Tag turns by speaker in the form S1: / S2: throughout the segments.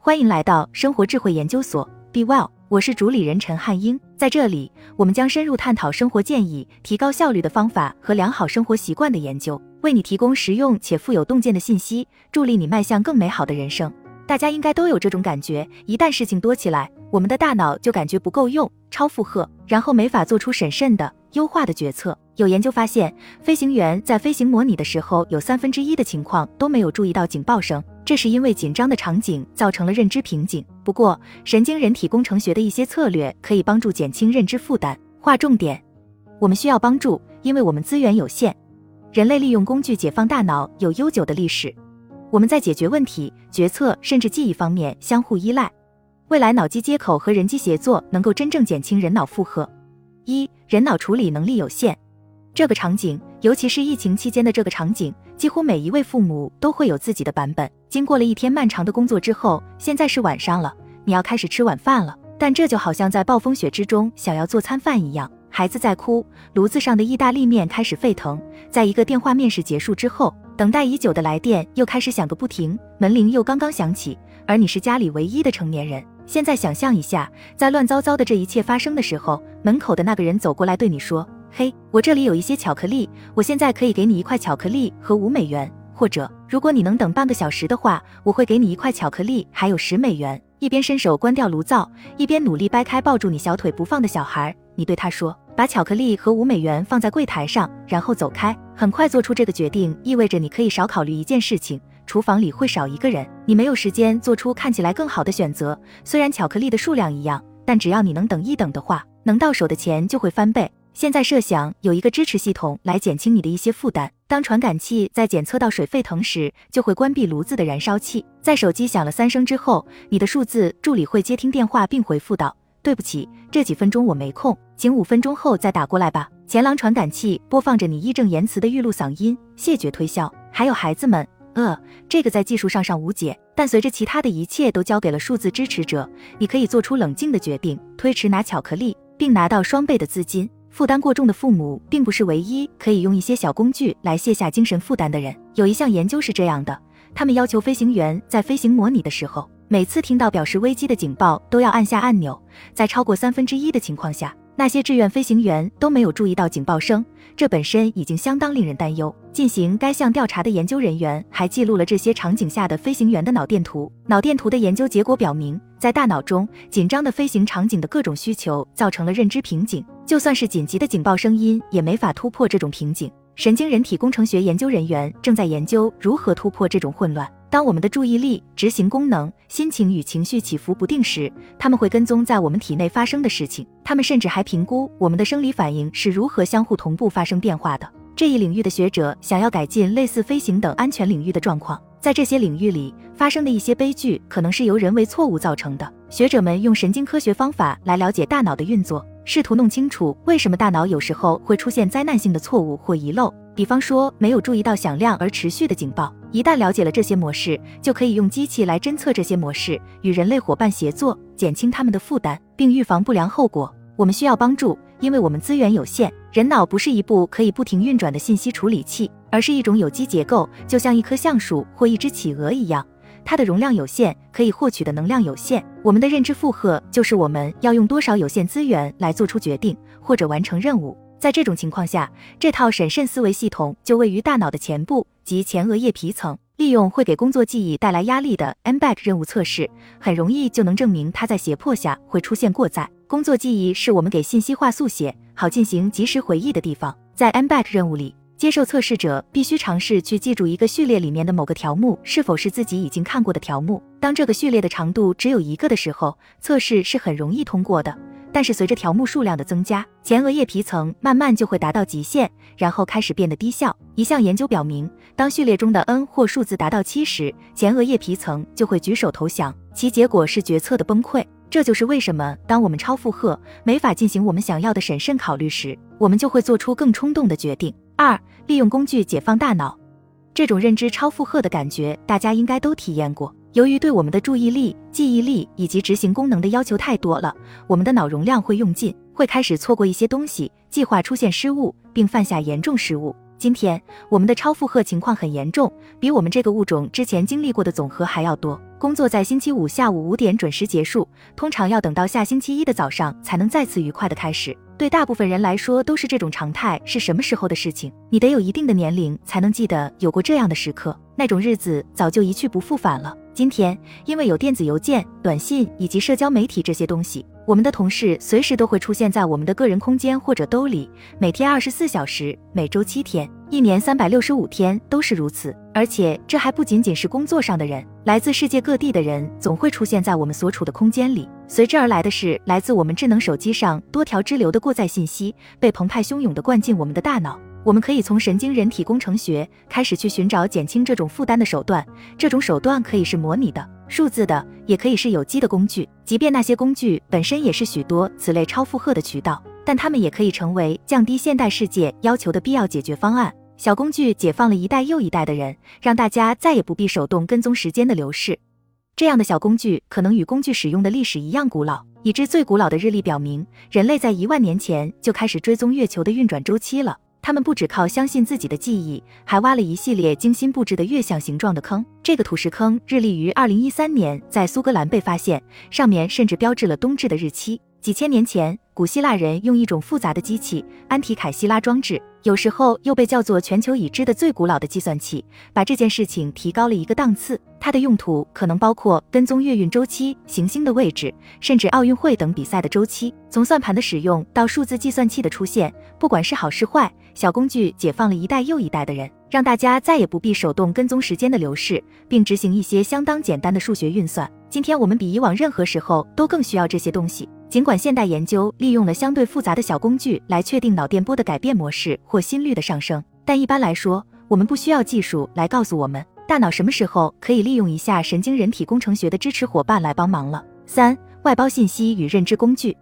S1: 欢迎来到生活智慧研究所，Be Well，我是主理人陈汉英。在这里，我们将深入探讨生活建议、提高效率的方法和良好生活习惯的研究，为你提供实用且富有洞见的信息，助力你迈向更美好的人生。大家应该都有这种感觉，一旦事情多起来，我们的大脑就感觉不够用，超负荷，然后没法做出审慎的、优化的决策。有研究发现，飞行员在飞行模拟的时候，有三分之一的情况都没有注意到警报声，这是因为紧张的场景造成了认知瓶颈。不过，神经人体工程学的一些策略可以帮助减轻认知负担。划重点，我们需要帮助，因为我们资源有限。人类利用工具解放大脑有悠久的历史。我们在解决问题、决策甚至记忆方面相互依赖。未来脑机接口和人机协作能够真正减轻人脑负荷。一人脑处理能力有限，这个场景，尤其是疫情期间的这个场景，几乎每一位父母都会有自己的版本。经过了一天漫长的工作之后，现在是晚上了，你要开始吃晚饭了。但这就好像在暴风雪之中想要做餐饭一样。孩子在哭，炉子上的意大利面开始沸腾。在一个电话面试结束之后。等待已久的来电又开始响个不停，门铃又刚刚响起，而你是家里唯一的成年人。现在想象一下，在乱糟糟的这一切发生的时候，门口的那个人走过来对你说：“嘿，我这里有一些巧克力，我现在可以给你一块巧克力和五美元，或者如果你能等半个小时的话，我会给你一块巧克力还有十美元。”一边伸手关掉炉灶，一边努力掰开抱住你小腿不放的小孩，你对他说。把巧克力和五美元放在柜台上，然后走开。很快做出这个决定，意味着你可以少考虑一件事情：厨房里会少一个人，你没有时间做出看起来更好的选择。虽然巧克力的数量一样，但只要你能等一等的话，能到手的钱就会翻倍。现在设想有一个支持系统来减轻你的一些负担。当传感器在检测到水沸腾时，就会关闭炉子的燃烧器。在手机响了三声之后，你的数字助理会接听电话并回复道。对不起，这几分钟我没空，请五分钟后再打过来吧。前廊传感器播放着你义正言辞的预录嗓音，谢绝推销。还有孩子们，呃，这个在技术上尚无解，但随着其他的一切都交给了数字支持者，你可以做出冷静的决定，推迟拿巧克力，并拿到双倍的资金。负担过重的父母并不是唯一可以用一些小工具来卸下精神负担的人。有一项研究是这样的，他们要求飞行员在飞行模拟的时候。每次听到表示危机的警报，都要按下按钮。在超过三分之一的情况下，那些志愿飞行员都没有注意到警报声，这本身已经相当令人担忧。进行该项调查的研究人员还记录了这些场景下的飞行员的脑电图。脑电图的研究结果表明，在大脑中，紧张的飞行场景的各种需求造成了认知瓶颈，就算是紧急的警报声音，也没法突破这种瓶颈。神经人体工程学研究人员正在研究如何突破这种混乱。当我们的注意力、执行功能、心情与情绪起伏不定时，他们会跟踪在我们体内发生的事情。他们甚至还评估我们的生理反应是如何相互同步发生变化的。这一领域的学者想要改进类似飞行等安全领域的状况。在这些领域里发生的一些悲剧，可能是由人为错误造成的。学者们用神经科学方法来了解大脑的运作，试图弄清楚为什么大脑有时候会出现灾难性的错误或遗漏。比方说，没有注意到响亮而持续的警报。一旦了解了这些模式，就可以用机器来侦测这些模式，与人类伙伴协作，减轻他们的负担，并预防不良后果。我们需要帮助，因为我们资源有限。人脑不是一部可以不停运转的信息处理器，而是一种有机结构，就像一棵橡树或一只企鹅一样，它的容量有限，可以获取的能量有限。我们的认知负荷就是我们要用多少有限资源来做出决定或者完成任务。在这种情况下，这套审慎思维系统就位于大脑的前部及前额叶皮层。利用会给工作记忆带来压力的 M back 任务测试，很容易就能证明它在胁迫下会出现过载。工作记忆是我们给信息化速写，好进行及时回忆的地方。在 M back 任务里，接受测试者必须尝试去记住一个序列里面的某个条目是否是自己已经看过的条目。当这个序列的长度只有一个的时候，测试是很容易通过的。但是随着条目数量的增加，前额叶皮层慢慢就会达到极限，然后开始变得低效。一项研究表明，当序列中的 n 或数字达到七时，前额叶皮层就会举手投降，其结果是决策的崩溃。这就是为什么当我们超负荷，没法进行我们想要的审慎考虑时，我们就会做出更冲动的决定。二、利用工具解放大脑，这种认知超负荷的感觉，大家应该都体验过。由于对我们的注意力、记忆力以及执行功能的要求太多了，我们的脑容量会用尽，会开始错过一些东西，计划出现失误，并犯下严重失误。今天我们的超负荷情况很严重，比我们这个物种之前经历过的总和还要多。工作在星期五下午五点准时结束，通常要等到下星期一的早上才能再次愉快的开始。对大部分人来说都是这种常态，是什么时候的事情？你得有一定的年龄才能记得有过这样的时刻，那种日子早就一去不复返了。今天因为有电子邮件、短信以及社交媒体这些东西，我们的同事随时都会出现在我们的个人空间或者兜里，每天二十四小时，每周七天。一年三百六十五天都是如此，而且这还不仅仅是工作上的人，来自世界各地的人总会出现在我们所处的空间里。随之而来的是来自我们智能手机上多条支流的过载信息，被澎湃汹涌地灌进我们的大脑。我们可以从神经人体工程学开始去寻找减轻这种负担的手段，这种手段可以是模拟的、数字的，也可以是有机的工具。即便那些工具本身也是许多此类超负荷的渠道，但它们也可以成为降低现代世界要求的必要解决方案。小工具解放了一代又一代的人，让大家再也不必手动跟踪时间的流逝。这样的小工具可能与工具使用的历史一样古老，以致最古老的日历表明，人类在一万年前就开始追踪月球的运转周期了。他们不只靠相信自己的记忆，还挖了一系列精心布置的月相形状的坑。这个土石坑日历于二零一三年在苏格兰被发现，上面甚至标志了冬至的日期。几千年前，古希腊人用一种复杂的机器——安提凯希拉装置。有时候又被叫做全球已知的最古老的计算器，把这件事情提高了一个档次。它的用途可能包括跟踪月运周期、行星的位置，甚至奥运会等比赛的周期。从算盘的使用到数字计算器的出现，不管是好是坏，小工具解放了一代又一代的人，让大家再也不必手动跟踪时间的流逝，并执行一些相当简单的数学运算。今天我们比以往任何时候都更需要这些东西。尽管现代研究利用了相对复杂的小工具来确定脑电波的改变模式或心率的上升，但一般来说，我们不需要技术来告诉我们大脑什么时候可以利用一下神经人体工程学的支持伙伴来帮忙了。三、外包信息与认知工具，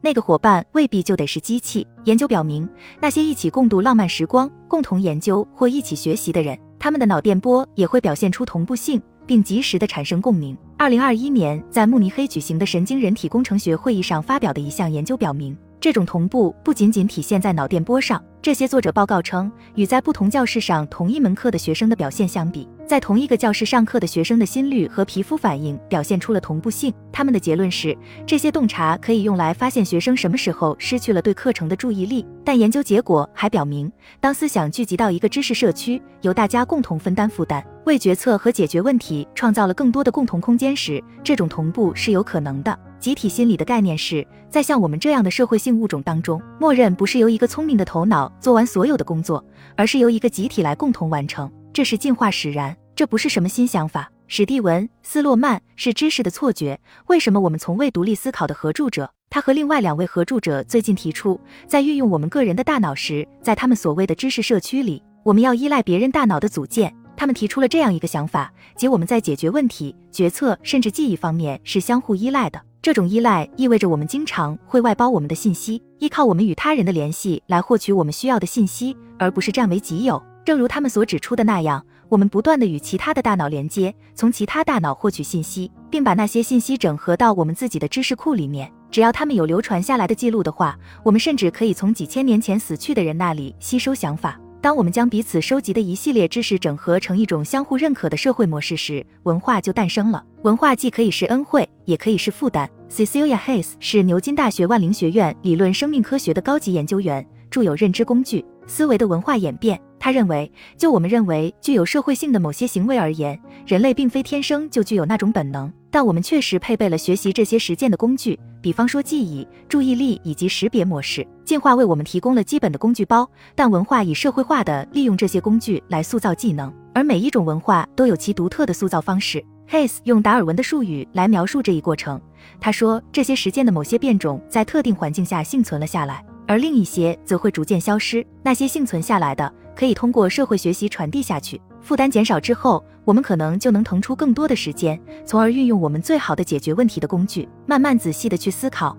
S1: 那个伙伴未必就得是机器。研究表明，那些一起共度浪漫时光、共同研究或一起学习的人，他们的脑电波也会表现出同步性。并及时的产生共鸣。二零二一年在慕尼黑举行的神经人体工程学会议上发表的一项研究表明，这种同步不仅仅体现在脑电波上。这些作者报告称，与在不同教室上同一门课的学生的表现相比，在同一个教室上课的学生的心率和皮肤反应表现出了同步性。他们的结论是，这些洞察可以用来发现学生什么时候失去了对课程的注意力。但研究结果还表明，当思想聚集到一个知识社区，由大家共同分担负担，为决策和解决问题创造了更多的共同空间时，这种同步是有可能的。集体心理的概念是在像我们这样的社会性物种当中，默认不是由一个聪明的头脑做完所有的工作，而是由一个集体来共同完成。这是进化使然，这不是什么新想法。史蒂文·斯洛曼是知识的错觉。为什么我们从未独立思考的合著者？他和另外两位合著者最近提出，在运用我们个人的大脑时，在他们所谓的知识社区里，我们要依赖别人大脑的组件。他们提出了这样一个想法，即我们在解决问题、决策甚至记忆方面是相互依赖的。这种依赖意味着我们经常会外包我们的信息，依靠我们与他人的联系来获取我们需要的信息，而不是占为己有。正如他们所指出的那样，我们不断的与其他的大脑连接，从其他大脑获取信息，并把那些信息整合到我们自己的知识库里面。只要他们有流传下来的记录的话，我们甚至可以从几千年前死去的人那里吸收想法。当我们将彼此收集的一系列知识整合成一种相互认可的社会模式时，文化就诞生了。文化既可以是恩惠，也可以是负担。Cecilia Hayes 是牛津大学万灵学院理论生命科学的高级研究员，著有《认知工具：思维的文化演变》。他认为，就我们认为具有社会性的某些行为而言，人类并非天生就具有那种本能，但我们确实配备了学习这些实践的工具。比方说记忆、注意力以及识别模式，进化为我们提供了基本的工具包，但文化以社会化的利用这些工具来塑造技能，而每一种文化都有其独特的塑造方式。Hayes 用达尔文的术语来描述这一过程，他说这些实践的某些变种在特定环境下幸存了下来，而另一些则会逐渐消失。那些幸存下来的可以通过社会学习传递下去。负担减少之后，我们可能就能腾出更多的时间，从而运用我们最好的解决问题的工具，慢慢仔细的去思考。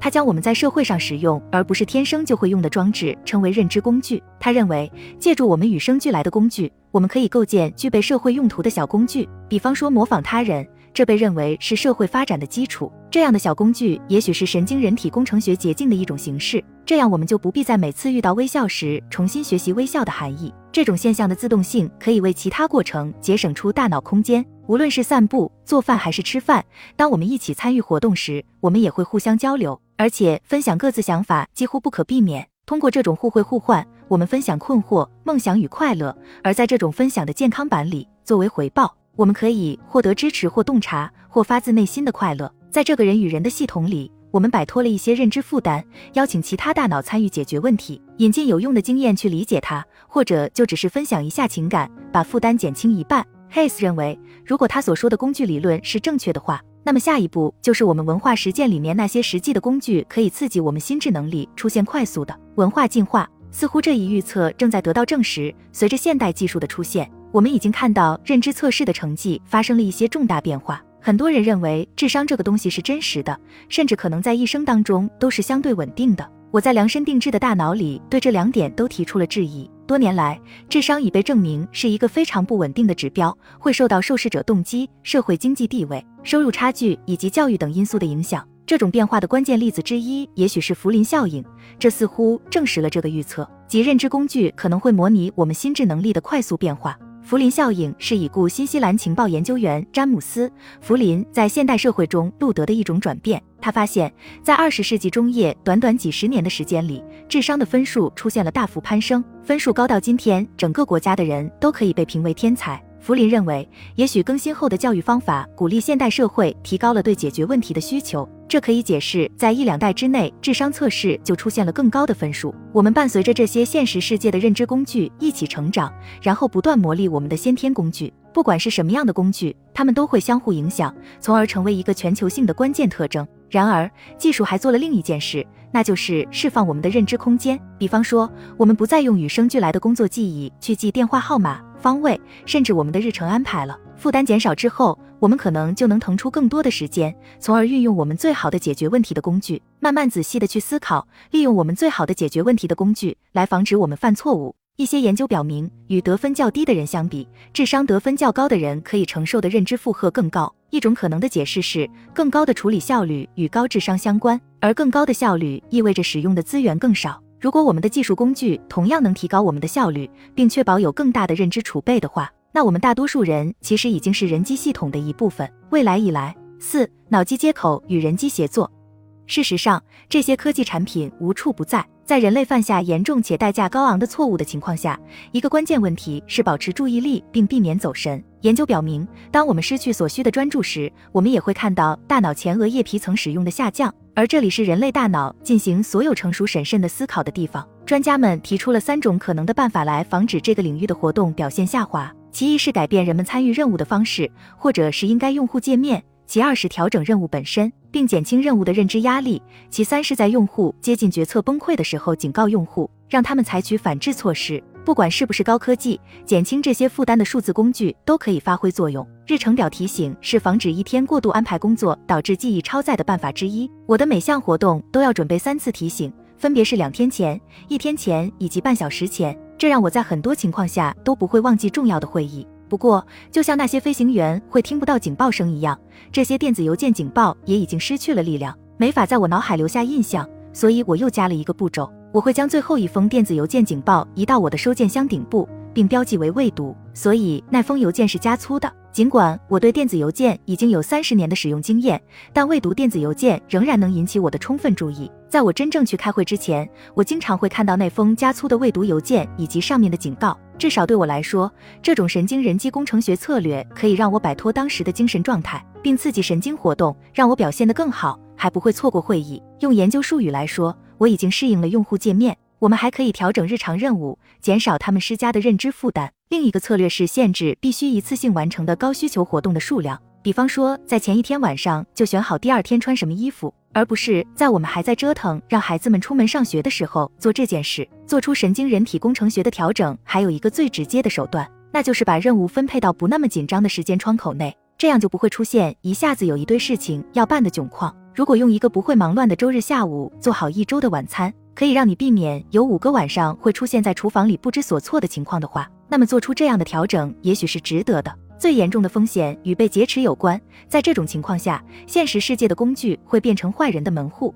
S1: 他将我们在社会上使用而不是天生就会用的装置称为认知工具。他认为，借助我们与生俱来的工具，我们可以构建具备社会用途的小工具。比方说，模仿他人，这被认为是社会发展的基础。这样的小工具也许是神经人体工程学捷径的一种形式，这样我们就不必在每次遇到微笑时重新学习微笑的含义。这种现象的自动性可以为其他过程节省出大脑空间。无论是散步、做饭还是吃饭，当我们一起参与活动时，我们也会互相交流，而且分享各自想法几乎不可避免。通过这种互惠互换，我们分享困惑、梦想与快乐。而在这种分享的健康版里，作为回报，我们可以获得支持或洞察，或发自内心的快乐。在这个人与人的系统里，我们摆脱了一些认知负担，邀请其他大脑参与解决问题，引进有用的经验去理解它，或者就只是分享一下情感，把负担减轻一半。Hays 认为，如果他所说的工具理论是正确的话，那么下一步就是我们文化实践里面那些实际的工具可以刺激我们心智能力出现快速的文化进化。似乎这一预测正在得到证实。随着现代技术的出现，我们已经看到认知测试的成绩发生了一些重大变化。很多人认为智商这个东西是真实的，甚至可能在一生当中都是相对稳定的。我在量身定制的大脑里对这两点都提出了质疑。多年来，智商已被证明是一个非常不稳定的指标，会受到受试者动机、社会经济地位、收入差距以及教育等因素的影响。这种变化的关键例子之一，也许是福林效应，这似乎证实了这个预测，即认知工具可能会模拟我们心智能力的快速变化。福林效应是已故新西兰情报研究员詹姆斯·福林在现代社会中录得的一种转变。他发现，在二十世纪中叶短短几十年的时间里，智商的分数出现了大幅攀升，分数高到今天整个国家的人都可以被评为天才。福林认为，也许更新后的教育方法鼓励现代社会提高了对解决问题的需求。这可以解释，在一两代之内，智商测试就出现了更高的分数。我们伴随着这些现实世界的认知工具一起成长，然后不断磨砺我们的先天工具。不管是什么样的工具，它们都会相互影响，从而成为一个全球性的关键特征。然而，技术还做了另一件事，那就是释放我们的认知空间。比方说，我们不再用与生俱来的工作记忆去记电话号码、方位，甚至我们的日程安排了。负担减少之后，我们可能就能腾出更多的时间，从而运用我们最好的解决问题的工具，慢慢仔细的去思考，利用我们最好的解决问题的工具来防止我们犯错误。一些研究表明，与得分较低的人相比，智商得分较高的人可以承受的认知负荷更高。一种可能的解释是，更高的处理效率与高智商相关，而更高的效率意味着使用的资源更少。如果我们的技术工具同样能提高我们的效率，并确保有更大的认知储备的话，那我们大多数人其实已经是人机系统的一部分。未来以来，四脑机接口与人机协作。事实上，这些科技产品无处不在。在人类犯下严重且代价高昂的错误的情况下，一个关键问题是保持注意力并避免走神。研究表明，当我们失去所需的专注时，我们也会看到大脑前额叶皮层使用的下降，而这里是人类大脑进行所有成熟审慎的思考的地方。专家们提出了三种可能的办法来防止这个领域的活动表现下滑：其一是改变人们参与任务的方式，或者是应该用户界面。其二是调整任务本身，并减轻任务的认知压力；其三是在用户接近决策崩溃的时候警告用户，让他们采取反制措施。不管是不是高科技，减轻这些负担的数字工具都可以发挥作用。日程表提醒是防止一天过度安排工作导致记忆超载的办法之一。我的每项活动都要准备三次提醒，分别是两天前、一天前以及半小时前，这让我在很多情况下都不会忘记重要的会议。不过，就像那些飞行员会听不到警报声一样，这些电子邮件警报也已经失去了力量，没法在我脑海留下印象。所以我又加了一个步骤，我会将最后一封电子邮件警报移到我的收件箱顶部，并标记为未读。所以那封邮件是加粗的。尽管我对电子邮件已经有三十年的使用经验，但未读电子邮件仍然能引起我的充分注意。在我真正去开会之前，我经常会看到那封加粗的未读邮件以及上面的警告。至少对我来说，这种神经人机工程学策略可以让我摆脱当时的精神状态，并刺激神经活动，让我表现得更好，还不会错过会议。用研究术语来说，我已经适应了用户界面。我们还可以调整日常任务，减少他们施加的认知负担。另一个策略是限制必须一次性完成的高需求活动的数量，比方说在前一天晚上就选好第二天穿什么衣服，而不是在我们还在折腾让孩子们出门上学的时候做这件事。做出神经人体工程学的调整，还有一个最直接的手段，那就是把任务分配到不那么紧张的时间窗口内，这样就不会出现一下子有一堆事情要办的窘况。如果用一个不会忙乱的周日下午做好一周的晚餐。可以让你避免有五个晚上会出现在厨房里不知所措的情况的话，那么做出这样的调整也许是值得的。最严重的风险与被劫持有关。在这种情况下，现实世界的工具会变成坏人的门户。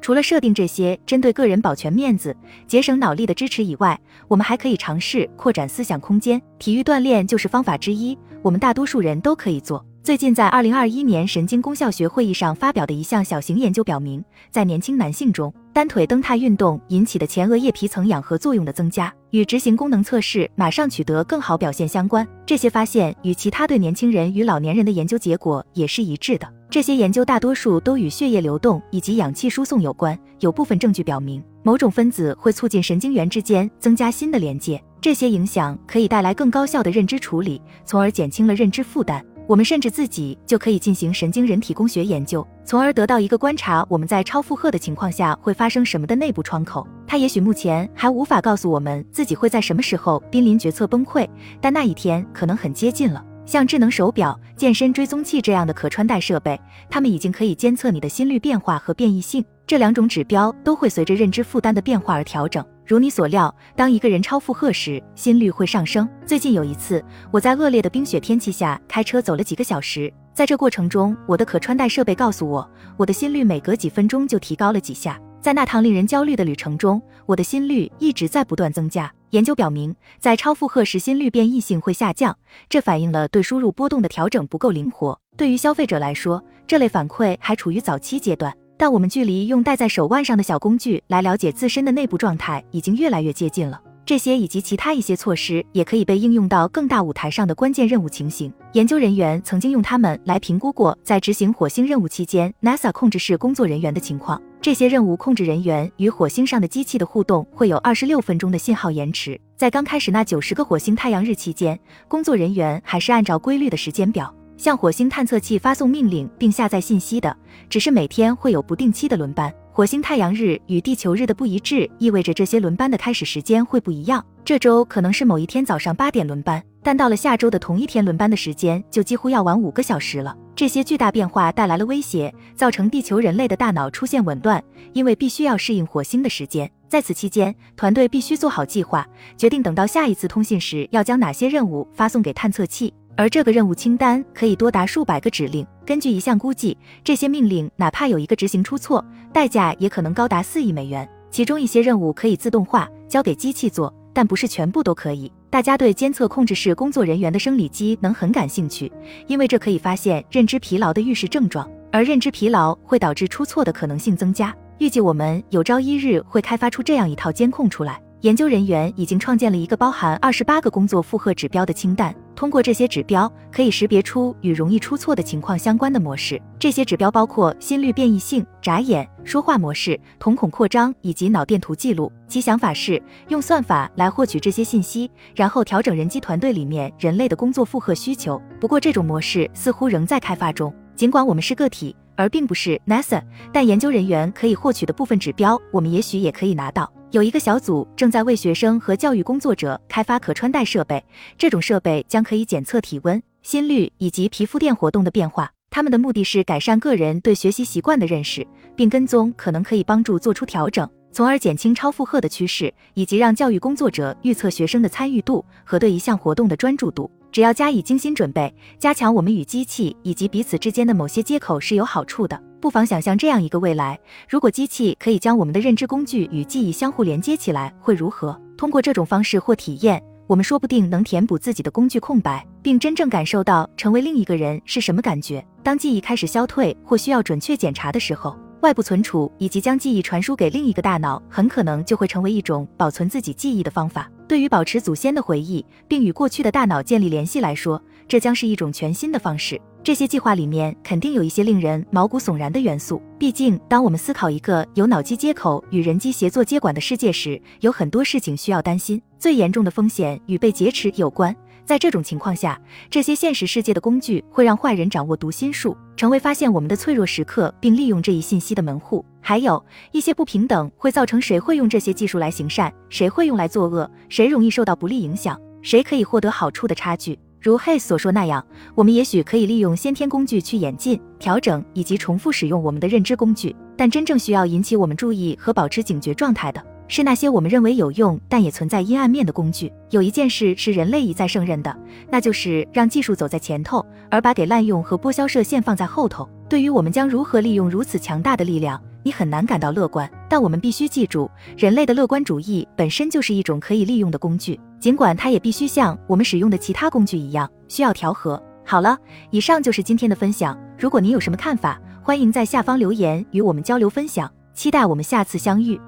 S1: 除了设定这些针对个人保全面子、节省脑力的支持以外，我们还可以尝试扩展思想空间。体育锻炼就是方法之一，我们大多数人都可以做。最近在二零二一年神经功效学会议上发表的一项小型研究表明，在年轻男性中，单腿蹬踏运动引起的前额叶皮层氧合作用的增加，与执行功能测试马上取得更好表现相关。这些发现与其他对年轻人与老年人的研究结果也是一致的。这些研究大多数都与血液流动以及氧气输送有关，有部分证据表明，某种分子会促进神经元之间增加新的连接，这些影响可以带来更高效的认知处理，从而减轻了认知负担。我们甚至自己就可以进行神经人体工学研究，从而得到一个观察我们在超负荷的情况下会发生什么的内部窗口。它也许目前还无法告诉我们自己会在什么时候濒临决策崩溃，但那一天可能很接近了。像智能手表、健身追踪器这样的可穿戴设备，它们已经可以监测你的心率变化和变异性，这两种指标都会随着认知负担的变化而调整。如你所料，当一个人超负荷时，心率会上升。最近有一次，我在恶劣的冰雪天气下开车走了几个小时，在这过程中，我的可穿戴设备告诉我，我的心率每隔几分钟就提高了几下。在那趟令人焦虑的旅程中，我的心率一直在不断增加。研究表明，在超负荷时，心率变异性会下降，这反映了对输入波动的调整不够灵活。对于消费者来说，这类反馈还处于早期阶段。但我们距离用戴在手腕上的小工具来了解自身的内部状态已经越来越接近了。这些以及其他一些措施也可以被应用到更大舞台上的关键任务情形。研究人员曾经用它们来评估过在执行火星任务期间 NASA 控制室工作人员的情况。这些任务控制人员与火星上的机器的互动会有二十六分钟的信号延迟。在刚开始那九十个火星太阳日期间，工作人员还是按照规律的时间表。向火星探测器发送命令并下载信息的，只是每天会有不定期的轮班。火星太阳日与地球日的不一致，意味着这些轮班的开始时间会不一样。这周可能是某一天早上八点轮班，但到了下周的同一天轮班的时间就几乎要晚五个小时了。这些巨大变化带来了威胁，造成地球人类的大脑出现紊乱，因为必须要适应火星的时间。在此期间，团队必须做好计划，决定等到下一次通信时要将哪些任务发送给探测器。而这个任务清单可以多达数百个指令。根据一项估计，这些命令哪怕有一个执行出错，代价也可能高达四亿美元。其中一些任务可以自动化，交给机器做，但不是全部都可以。大家对监测控制室工作人员的生理机能很感兴趣，因为这可以发现认知疲劳的预示症状，而认知疲劳会导致出错的可能性增加。预计我们有朝一日会开发出这样一套监控出来。研究人员已经创建了一个包含二十八个工作负荷指标的清单。通过这些指标，可以识别出与容易出错的情况相关的模式。这些指标包括心率变异性、眨眼、说话模式、瞳孔扩张以及脑电图记录。其想法是用算法来获取这些信息，然后调整人机团队里面人类的工作负荷需求。不过，这种模式似乎仍在开发中。尽管我们是个体，而并不是 NASA，但研究人员可以获取的部分指标，我们也许也可以拿到。有一个小组正在为学生和教育工作者开发可穿戴设备，这种设备将可以检测体温、心率以及皮肤电活动的变化。他们的目的是改善个人对学习习惯的认识，并跟踪可能可以帮助做出调整，从而减轻超负荷的趋势，以及让教育工作者预测学生的参与度和对一项活动的专注度。只要加以精心准备，加强我们与机器以及彼此之间的某些接口是有好处的。不妨想象这样一个未来：如果机器可以将我们的认知工具与记忆相互连接起来，会如何？通过这种方式或体验，我们说不定能填补自己的工具空白，并真正感受到成为另一个人是什么感觉。当记忆开始消退或需要准确检查的时候，外部存储以及将记忆传输给另一个大脑，很可能就会成为一种保存自己记忆的方法。对于保持祖先的回忆并与过去的大脑建立联系来说，这将是一种全新的方式。这些计划里面肯定有一些令人毛骨悚然的元素。毕竟，当我们思考一个有脑机接口与人机协作接管的世界时，有很多事情需要担心。最严重的风险与被劫持有关。在这种情况下，这些现实世界的工具会让坏人掌握读心术，成为发现我们的脆弱时刻并利用这一信息的门户。还有一些不平等会造成谁会用这些技术来行善，谁会用来作恶，谁容易受到不利影响，谁可以获得好处的差距。如 Hay 所说那样，我们也许可以利用先天工具去演进、调整以及重复使用我们的认知工具，但真正需要引起我们注意和保持警觉状态的。是那些我们认为有用但也存在阴暗面的工具。有一件事是人类一再胜任的，那就是让技术走在前头，而把给滥用和剥削射线放在后头。对于我们将如何利用如此强大的力量，你很难感到乐观。但我们必须记住，人类的乐观主义本身就是一种可以利用的工具，尽管它也必须像我们使用的其他工具一样需要调和。好了，以上就是今天的分享。如果您有什么看法，欢迎在下方留言与我们交流分享。期待我们下次相遇。